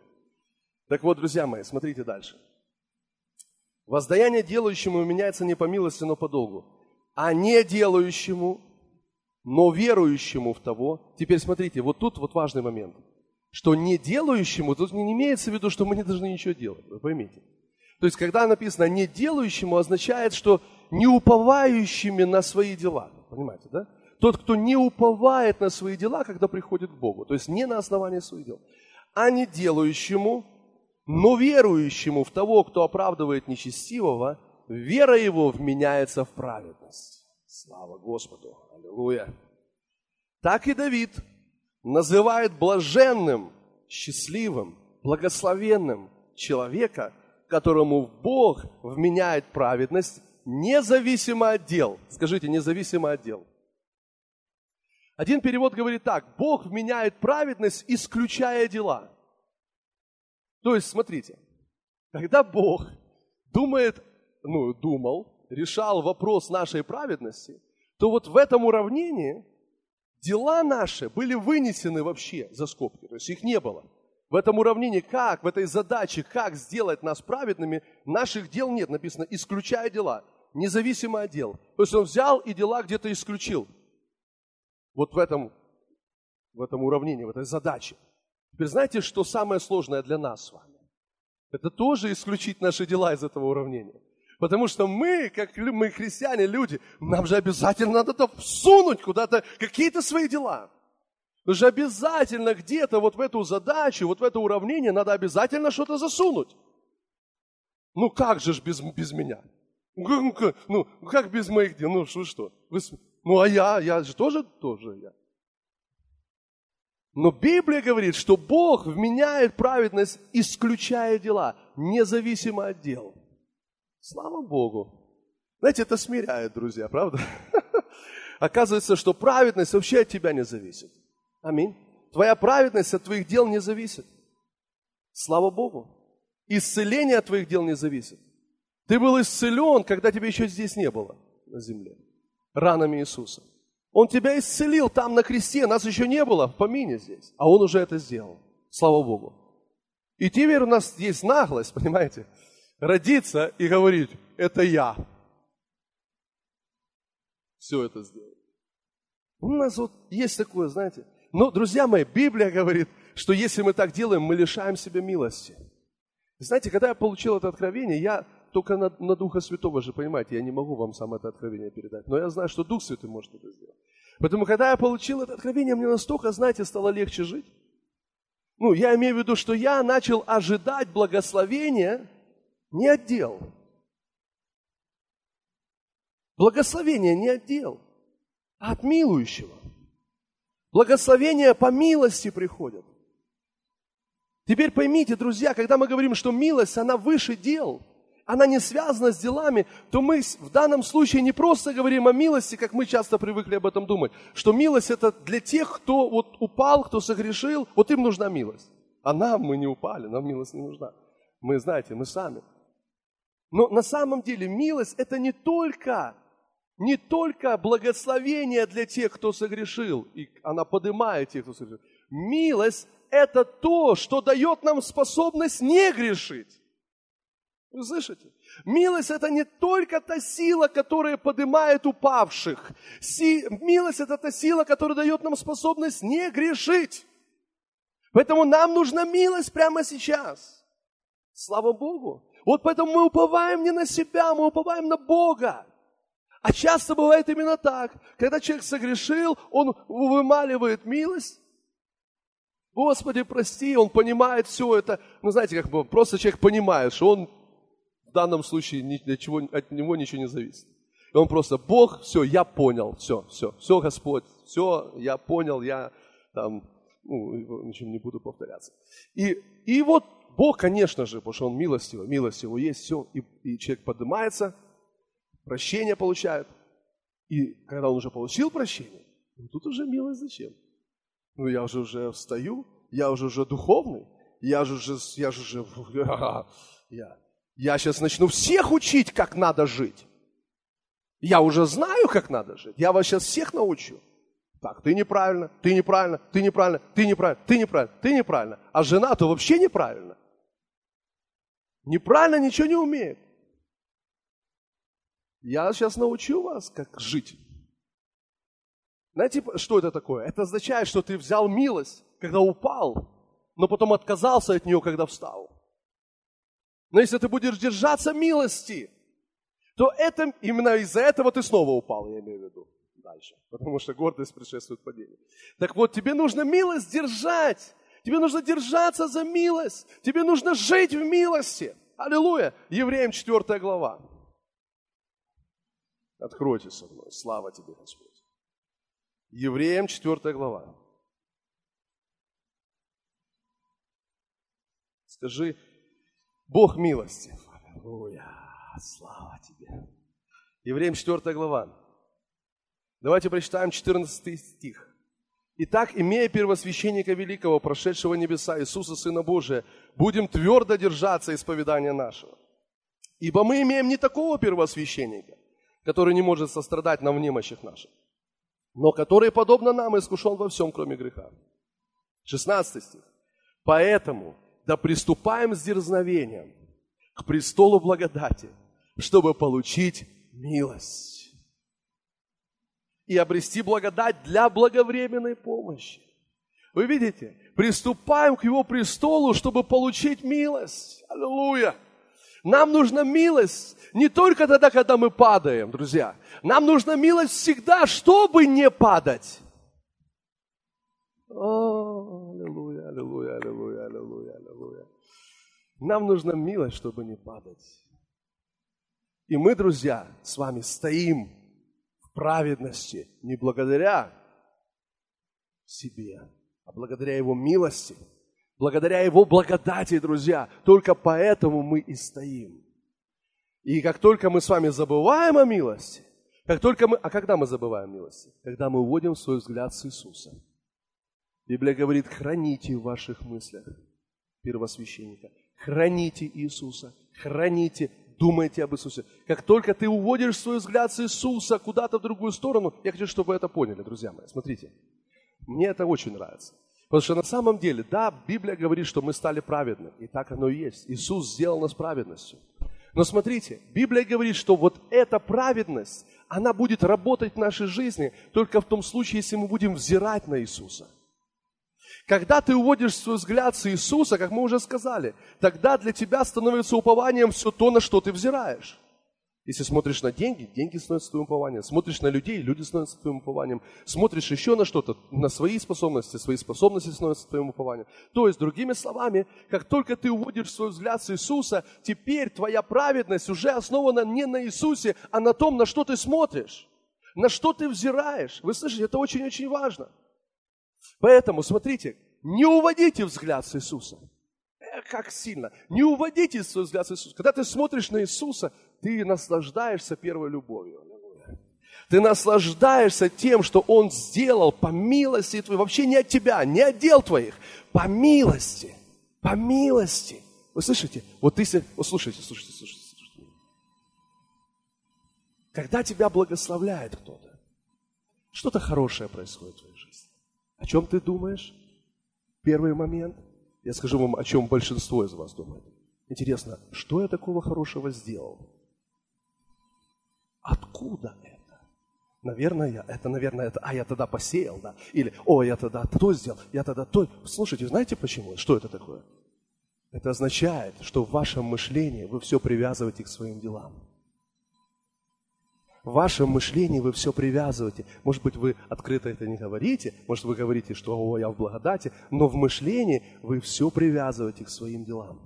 Так вот, друзья мои, смотрите дальше. Воздаяние делающему меняется не по милости, но по долгу. А не делающему, но верующему в того. Теперь смотрите, вот тут вот важный момент. Что не делающему, тут не имеется в виду, что мы не должны ничего делать. Вы поймите. То есть, когда написано «не делающему», означает, что не уповающими на свои дела. Понимаете, да? Тот, кто не уповает на свои дела, когда приходит к Богу. То есть, не на основании своих дел. А не делающему, но верующему в того, кто оправдывает нечестивого, вера его вменяется в праведность. Слава Господу! Аллилуйя! Так и Давид называет блаженным, счастливым, благословенным человека – которому Бог вменяет праведность, независимо от дел. Скажите, независимо от дел. Один перевод говорит так, Бог вменяет праведность, исключая дела. То есть, смотрите, когда Бог думает, ну, думал, решал вопрос нашей праведности, то вот в этом уравнении дела наши были вынесены вообще за скобки, то есть их не было в этом уравнении, как, в этой задаче, как сделать нас праведными, наших дел нет, написано, исключая дела, независимо от дел. То есть он взял и дела где-то исключил. Вот в этом, в этом уравнении, в этой задаче. Теперь знаете, что самое сложное для нас с вами? Это тоже исключить наши дела из этого уравнения. Потому что мы, как мы христиане, люди, нам же обязательно надо всунуть куда-то какие-то свои дела. Потому что обязательно где-то вот в эту задачу, вот в это уравнение надо обязательно что-то засунуть. Ну как же ж без, без меня? Ну как, ну как без моих дел? Ну что, что? Вы, ну а я, я же тоже, тоже я. Но Библия говорит, что Бог вменяет праведность, исключая дела, независимо от дел. Слава Богу. Знаете, это смиряет, друзья, правда? [laughs] Оказывается, что праведность вообще от тебя не зависит. Аминь. Твоя праведность от твоих дел не зависит. Слава Богу. Исцеление от твоих дел не зависит. Ты был исцелен, когда тебя еще здесь не было на земле. Ранами Иисуса. Он тебя исцелил там на кресте, нас еще не было в помине здесь. А Он уже это сделал. Слава Богу. И теперь у нас есть наглость, [laughs] понимаете, родиться и говорить, это я. Все это сделал. У нас вот есть такое, знаете. Но, друзья мои, Библия говорит, что если мы так делаем, мы лишаем себя милости. Знаете, когда я получил это откровение, я только на, на Духа Святого же, понимаете, я не могу вам сам это откровение передать. Но я знаю, что Дух Святой может это сделать. Поэтому, когда я получил это откровение, мне настолько, знаете, стало легче жить. Ну, я имею в виду, что я начал ожидать благословения не отдел. Благословение не отдел, а от милующего. Благословение по милости приходят. Теперь поймите, друзья, когда мы говорим, что милость, она выше дел, она не связана с делами, то мы в данном случае не просто говорим о милости, как мы часто привыкли об этом думать, что милость это для тех, кто вот упал, кто согрешил, вот им нужна милость. А нам мы не упали, нам милость не нужна. Мы, знаете, мы сами. Но на самом деле милость это не только, не только благословение для тех, кто согрешил, и она поднимает тех, кто согрешил. Милость это то, что дает нам способность не грешить. Вы слышите? Милость это не только та сила, которая поднимает упавших. Си... Милость это та сила, которая дает нам способность не грешить. Поэтому нам нужна милость прямо сейчас. Слава Богу. Вот поэтому мы уповаем не на себя, мы уповаем на Бога. А часто бывает именно так. Когда человек согрешил, он вымаливает милость. Господи, прости, он понимает все это. Ну, знаете, как бы просто человек понимает, что он в данном случае ни для чего, от него ничего не зависит. И он просто, Бог, все, я понял, все, все, все, Господь, все, я понял, я там, ну, ничем не буду повторяться. И, и вот Бог, конечно же, потому что Он милостивый, милость Его есть, все, и, и человек поднимается, прощение получает. И когда он уже получил прощение, ну, тут уже милость зачем? Ну, я уже уже встаю, я уже уже духовный, я же уже, я же уже, [laughs] я, я сейчас начну всех учить, как надо жить. Я уже знаю, как надо жить. Я вас сейчас всех научу. Так, ты неправильно, ты неправильно, ты неправильно, ты неправильно, ты неправильно, ты неправильно. А жена-то вообще неправильно. Неправильно ничего не умеет. Я сейчас научу вас, как жить. Знаете, что это такое? Это означает, что ты взял милость, когда упал, но потом отказался от нее, когда встал. Но если ты будешь держаться милости, то это, именно из-за этого ты снова упал, я имею в виду дальше. Потому что гордость предшествует падению. Так вот, тебе нужно милость держать. Тебе нужно держаться за милость. Тебе нужно жить в милости. Аллилуйя. Евреям 4 глава. Откройте со мной. Слава тебе, Господь. Евреям 4 глава. Скажи, Бог милости. Аллилуйя. Слава тебе. Евреям 4 глава. Давайте прочитаем 14 стих. Итак, имея первосвященника великого, прошедшего небеса, Иисуса Сына Божия, будем твердо держаться исповедания нашего. Ибо мы имеем не такого первосвященника, который не может сострадать нам в немощах наших, но который, подобно нам, искушен во всем, кроме греха. 16 стих. Поэтому да приступаем с дерзновением к престолу благодати, чтобы получить милость и обрести благодать для благовременной помощи. Вы видите, приступаем к Его престолу, чтобы получить милость. Аллилуйя! Нам нужна милость не только тогда, когда мы падаем, друзья. Нам нужна милость всегда, чтобы не падать. О, аллилуйя, аллилуйя, аллилуйя, аллилуйя, аллилуйя. Нам нужна милость, чтобы не падать. И мы, друзья, с вами стоим праведности не благодаря себе, а благодаря Его милости, благодаря Его благодати, друзья. Только поэтому мы и стоим. И как только мы с вами забываем о милости, как только мы, а когда мы забываем милости? Когда мы уводим свой взгляд с Иисуса. Библия говорит, храните в ваших мыслях первосвященника. Храните Иисуса, храните, думайте об Иисусе. Как только ты уводишь свой взгляд с Иисуса куда-то в другую сторону, я хочу, чтобы вы это поняли, друзья мои. Смотрите, мне это очень нравится. Потому что на самом деле, да, Библия говорит, что мы стали праведны. И так оно и есть. Иисус сделал нас праведностью. Но смотрите, Библия говорит, что вот эта праведность, она будет работать в нашей жизни только в том случае, если мы будем взирать на Иисуса. Когда ты уводишь свой взгляд с Иисуса, как мы уже сказали, тогда для тебя становится упованием все то, на что ты взираешь. Если смотришь на деньги, деньги становятся твоим упованием. Смотришь на людей, люди становятся твоим упованием. Смотришь еще на что-то, на свои способности, свои способности становятся твоим упованием. То есть, другими словами, как только ты уводишь свой взгляд с Иисуса, теперь твоя праведность уже основана не на Иисусе, а на том, на что ты смотришь, на что ты взираешь. Вы слышите, это очень-очень важно. Поэтому, смотрите, не уводите взгляд с Иисуса. Э, как сильно. Не уводите свой взгляд с Иисуса. Когда ты смотришь на Иисуса, ты наслаждаешься первой любовью. Ты наслаждаешься тем, что Он сделал по милости твоей. Вообще не от тебя, не от дел твоих. По милости. По милости. Вы слышите? Вот ты... Вот слушайте, слушайте, слушайте. Когда тебя благословляет кто-то, что-то хорошее происходит в твоей жизни. О чем ты думаешь? Первый момент. Я скажу вам, о чем большинство из вас думает. Интересно, что я такого хорошего сделал? Откуда это? Наверное, это, наверное, это, а я тогда посеял, да? Или, о, я тогда то сделал, я тогда то. Слушайте, знаете почему? Что это такое? Это означает, что в вашем мышлении вы все привязываете к своим делам. В вашем мышлении вы все привязываете. Может быть, вы открыто это не говорите, может, вы говорите, что «О, я в благодати», но в мышлении вы все привязываете к своим делам.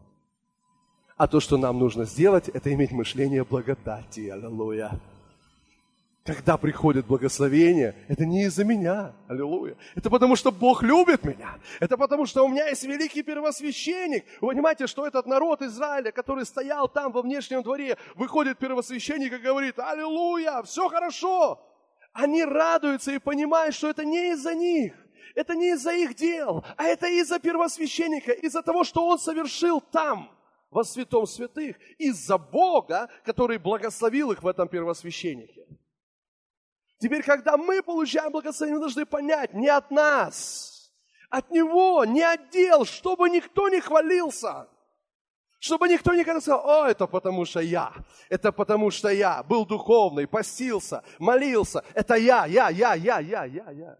А то, что нам нужно сделать, это иметь мышление благодати. Аллилуйя. Когда приходит благословение, это не из-за меня, аллилуйя. Это потому, что Бог любит меня. Это потому, что у меня есть великий первосвященник. Вы понимаете, что этот народ Израиля, который стоял там во внешнем дворе, выходит первосвященник и говорит, аллилуйя, все хорошо. Они радуются и понимают, что это не из-за них. Это не из-за их дел, а это из-за первосвященника, из-за того, что он совершил там, во святом святых, из-за Бога, который благословил их в этом первосвященнике. Теперь, когда мы получаем благословение, мы должны понять, не от нас, от Него, не от дел, чтобы никто не хвалился. Чтобы никто не сказал, о, это потому что я, это потому что я был духовный, постился, молился, это я, я, я, я, я, я, я.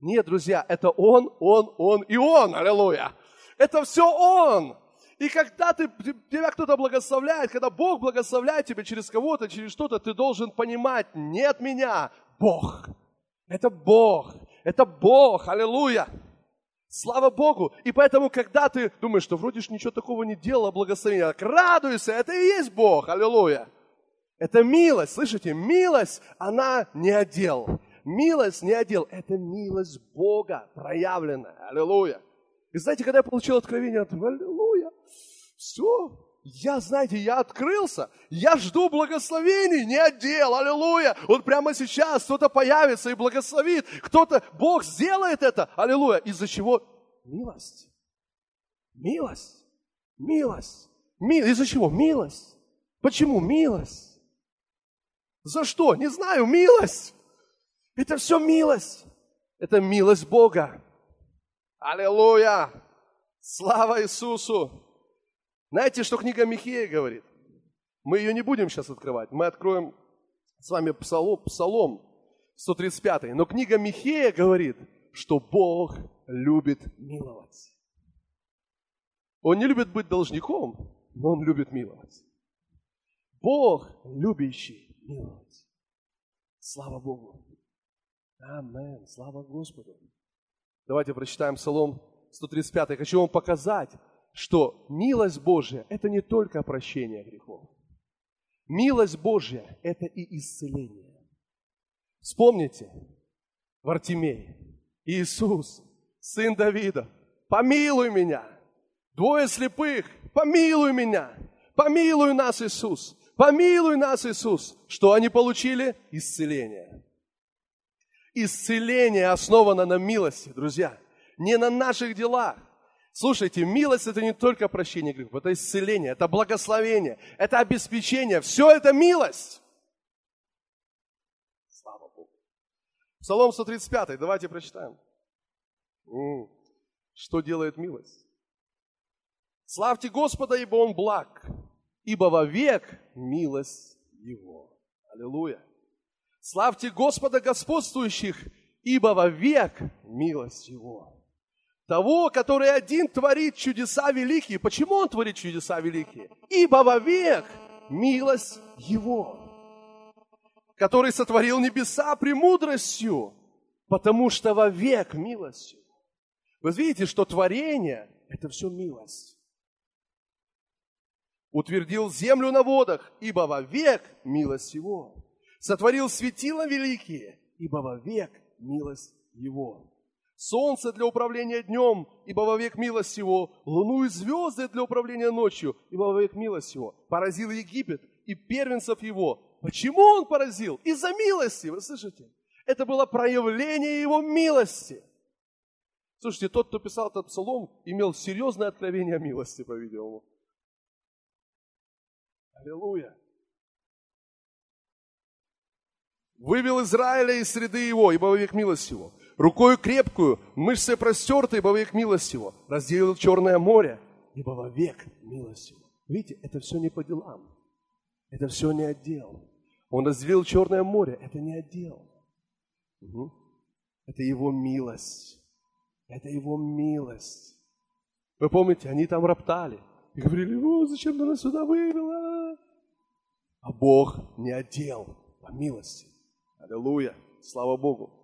Нет, друзья, это Он, Он, Он и Он, аллилуйя. Это все Он. И когда ты, тебя кто-то благословляет, когда Бог благословляет тебя через кого-то, через что-то, ты должен понимать, нет меня, Бог. Это Бог. Это Бог. Аллилуйя. Слава Богу. И поэтому, когда ты думаешь, что вроде ж ничего такого не делал, а благословение, так радуйся, это и есть Бог. Аллилуйя. Это милость. Слышите, милость, она не отдел. Милость не отдел. Это милость Бога проявленная. Аллилуйя. И знаете, когда я получил откровение, думаю, аллилуйя, все, я, знаете, я открылся, я жду благословений, не отдел, аллилуйя. Вот прямо сейчас кто-то появится и благословит, кто-то, Бог сделает это, аллилуйя. Из-за чего? Милость. Милость. Милость. Милость. Из-за чего? Милость. Почему милость? За что? Не знаю, милость. Это все милость. Это милость Бога. Аллилуйя! Слава Иисусу! Знаете, что книга Михея говорит? Мы ее не будем сейчас открывать. Мы откроем с вами псалом, псалом 135. Но книга Михея говорит, что Бог любит миловать. Он не любит быть должником, но Он любит миловать. Бог, любящий миловать. Слава Богу. Амен. Слава Господу. Давайте прочитаем Псалом 135. Я хочу вам показать, что милость Божья – это не только прощение грехов. Милость Божья – это и исцеление. Вспомните, Вартимей, Иисус, сын Давида, помилуй меня. Двое слепых, помилуй меня. Помилуй нас, Иисус. Помилуй нас, Иисус. Что они получили? Исцеление. Исцеление основано на милости, друзья. Не на наших делах. Слушайте, милость это не только прощение грехов, это исцеление, это благословение, это обеспечение. Все это милость. Слава Богу. Псалом 135, давайте прочитаем. Что делает милость? Славьте Господа, ибо Он благ, ибо вовек милость Его. Аллилуйя. Славьте Господа господствующих, ибо вовек милость Его того, который один творит чудеса великие. Почему он творит чудеса великие? Ибо вовек милость его, который сотворил небеса премудростью, потому что вовек милостью. Вы видите, что творение – это все милость. Утвердил землю на водах, ибо вовек милость его. Сотворил светила великие, ибо вовек милость его солнце для управления днем, ибо вовек милость его, луну и звезды для управления ночью, ибо вовек милость его. Поразил Египет и первенцев его. Почему он поразил? Из-за милости, вы слышите? Это было проявление его милости. Слушайте, тот, кто писал этот псалом, имел серьезное откровение о милости, по-видимому. Аллилуйя. Вывел Израиля из среды его, ибо вовек милость его рукою крепкую, мышцы простертые, ибо век милость его. Разделил Черное море, ибо вовек милость его. Видите, это все не по делам. Это все не отдел. Он разделил Черное море, это не отдел. Угу. Это его милость. Это его милость. Вы помните, они там роптали и говорили, о, зачем ты нас сюда вывела? А Бог не отдел по милости. Аллилуйя. Слава Богу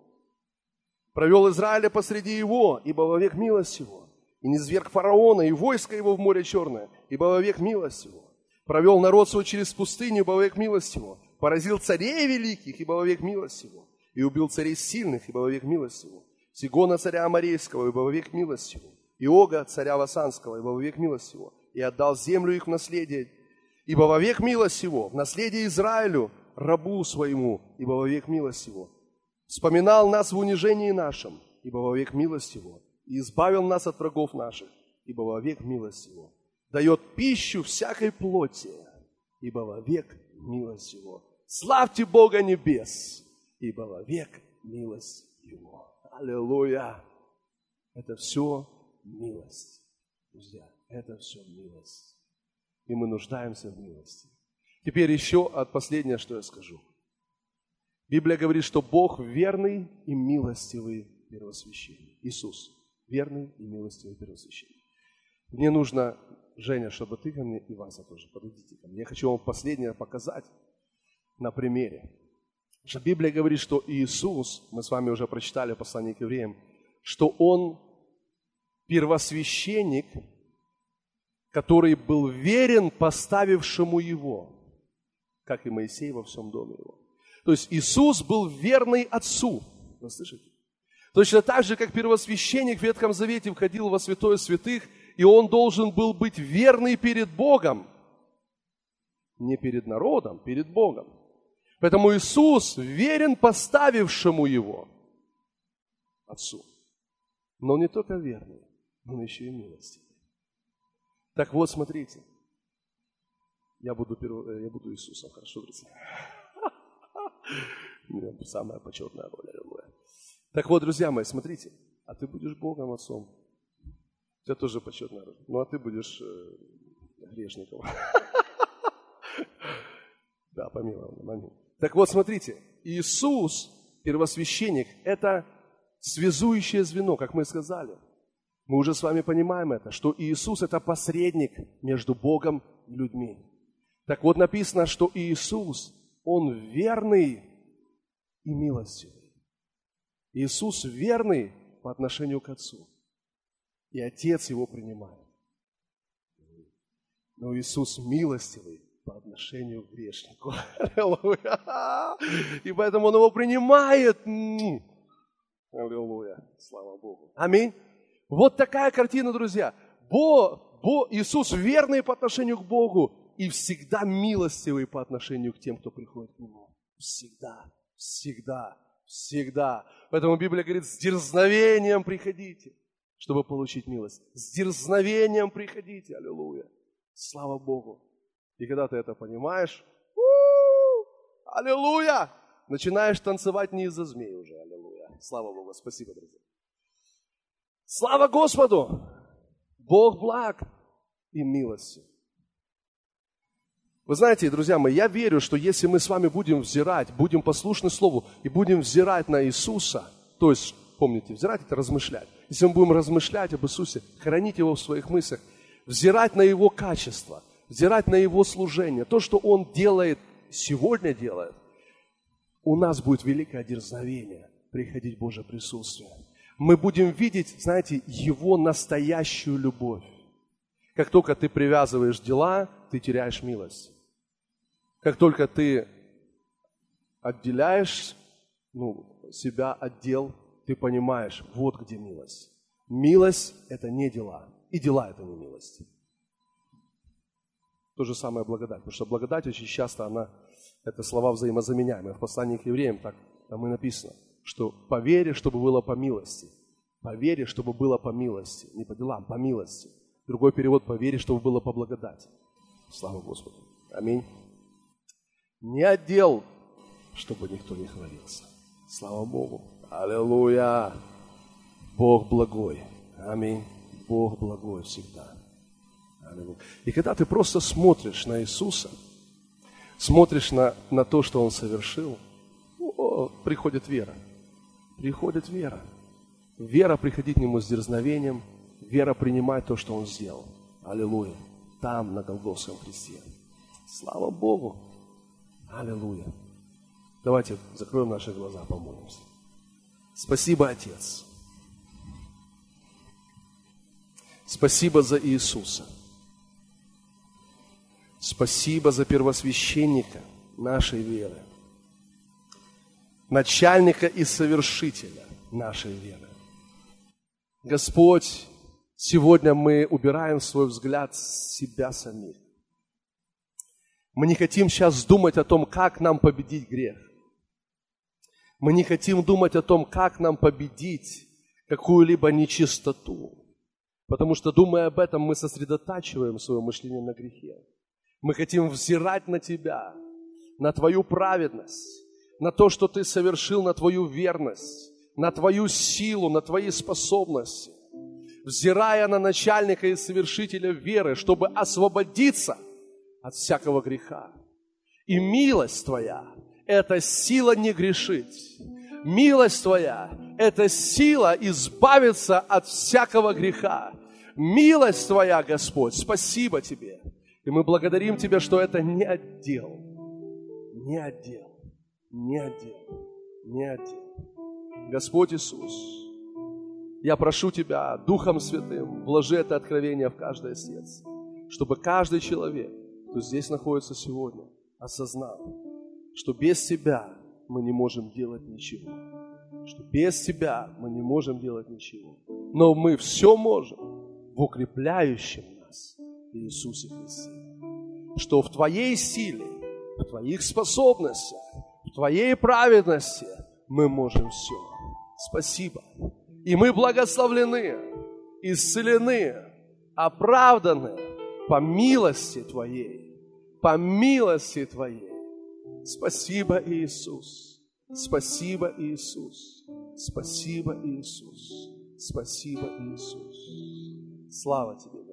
провел Израиля посреди его, ибо вовек милость его. И не зверг фараона, и войско его в море черное, ибо вовек милость его. Провел народ свой через пустыню, ибо вовек милость его. Поразил царей великих, ибо вовек милость его. И убил царей сильных, ибо вовек милость его. Сигона царя Амарейского, ибо вовек милость его. И Ога царя Васанского, ибо вовек милость его. И отдал землю их в наследие, ибо вовек милость его. В наследие Израилю, рабу своему, ибо вовек милость его вспоминал нас в унижении нашем, ибо вовек милость Его, и избавил нас от врагов наших, ибо вовек милость Его. Дает пищу всякой плоти, ибо вовек милость Его. Славьте Бога небес, ибо вовек милость Его. Аллилуйя! Это все милость. Друзья, это все милость. И мы нуждаемся в милости. Теперь еще от последнее, что я скажу – Библия говорит, что Бог верный и милостивый первосвященник. Иисус верный и милостивый первосвященник. Мне нужно, Женя, чтобы ты ко мне и Вася тоже подойдите ко мне. Я хочу вам последнее показать на примере. Что Библия говорит, что Иисус, мы с вами уже прочитали послание к евреям, что Он первосвященник, который был верен поставившему Его, как и Моисей во всем доме Его. То есть Иисус был верный Отцу. Вы слышите? Точно так же, как первосвященник в Ветхом Завете входил во святое святых, и он должен был быть верный перед Богом. Не перед народом, перед Богом. Поэтому Иисус верен поставившему его Отцу. Но не только верный, но еще и милостивый. Так вот, смотрите. Я буду, я буду Иисусом, хорошо, друзья? [laughs] Самая почетная роль, аллилуйя. Так вот, друзья мои, смотрите, а ты будешь Богом Отцом. У тебя тоже почетная роль. Ну, а ты будешь э, грешником. [laughs] Да, помилован, аминь. Так вот, смотрите, Иисус, первосвященник, это связующее звено, как мы сказали. Мы уже с вами понимаем это, что Иисус это посредник между Богом и людьми. Так вот написано, что Иисус, Он верный и милостивый. Иисус верный по отношению к Отцу. И Отец Его принимает. Но Иисус милостивый по отношению к грешнику. И поэтому Он его принимает. Аллилуйя. Слава Богу. Аминь. Вот такая картина, друзья. Бо, Бо, Иисус верный по отношению к Богу и всегда милостивый по отношению к тем, кто приходит к Нему. Всегда, всегда, всегда. Поэтому Библия говорит, с дерзновением приходите, чтобы получить милость. С дерзновением приходите. Аллилуйя. Слава Богу. И когда ты это понимаешь, аллилуйя, начинаешь танцевать не из-за змей уже, аллилуйя. Слава Богу, спасибо, друзья. Слава Господу! Бог благ и милостив. Вы знаете, друзья мои, я верю, что если мы с вами будем взирать, будем послушны Слову и будем взирать на Иисуса, то есть, помните, взирать – это размышлять. Если мы будем размышлять об Иисусе, хранить Его в своих мыслях, взирать на Его качество, взирать на Его служение, то, что Он делает, сегодня делает, у нас будет великое дерзновение приходить в Божье присутствие мы будем видеть, знаете, Его настоящую любовь. Как только ты привязываешь дела, ты теряешь милость. Как только ты отделяешь ну, себя от дел, ты понимаешь, вот где милость. Милость – это не дела, и дела – это не милость. То же самое благодать, потому что благодать очень часто, она, это слова взаимозаменяемые. В послании к евреям так там и написано – что по вере, чтобы было по милости. По вере, чтобы было по милости. Не по делам, по милости. Другой перевод по вере, чтобы было по благодати. Слава Господу. Аминь. Не отдел, чтобы никто не хвалился. Слава Богу. Аллилуйя. Бог благой. Аминь. Бог благой всегда. Аллилуйя. И когда ты просто смотришь на Иисуса, смотришь на, на то, что Он совершил, о, приходит вера приходит вера. Вера приходить к Нему с дерзновением, вера принимать то, что Он сделал. Аллилуйя. Там, на Голгофском кресте. Слава Богу. Аллилуйя. Давайте закроем наши глаза, помолимся. Спасибо, Отец. Спасибо за Иисуса. Спасибо за первосвященника нашей веры начальника и совершителя нашей веры. Господь, сегодня мы убираем свой взгляд с себя самих. Мы не хотим сейчас думать о том, как нам победить грех. Мы не хотим думать о том, как нам победить какую-либо нечистоту. Потому что, думая об этом, мы сосредотачиваем свое мышление на грехе. Мы хотим взирать на Тебя, на Твою праведность, на то, что ты совершил, на твою верность, на твою силу, на твои способности, взирая на начальника и совершителя веры, чтобы освободиться от всякого греха. И милость твоя – это сила не грешить. Милость твоя – это сила избавиться от всякого греха. Милость твоя, Господь, спасибо тебе. И мы благодарим Тебя, что это не отдел, не отдел не один, не один. Господь Иисус, я прошу Тебя, Духом Святым, вложи это откровение в каждое сердце, чтобы каждый человек, кто здесь находится сегодня, осознал, что без Тебя мы не можем делать ничего. Что без Тебя мы не можем делать ничего. Но мы все можем в укрепляющем нас Иисусе Христе. Что в Твоей силе, в Твоих способностях, в Твоей праведности мы можем все. Спасибо. И мы благословлены, исцелены, оправданы по милости Твоей. По милости Твоей. Спасибо, Иисус. Спасибо, Иисус. Спасибо, Иисус. Спасибо, Иисус. Слава Тебе.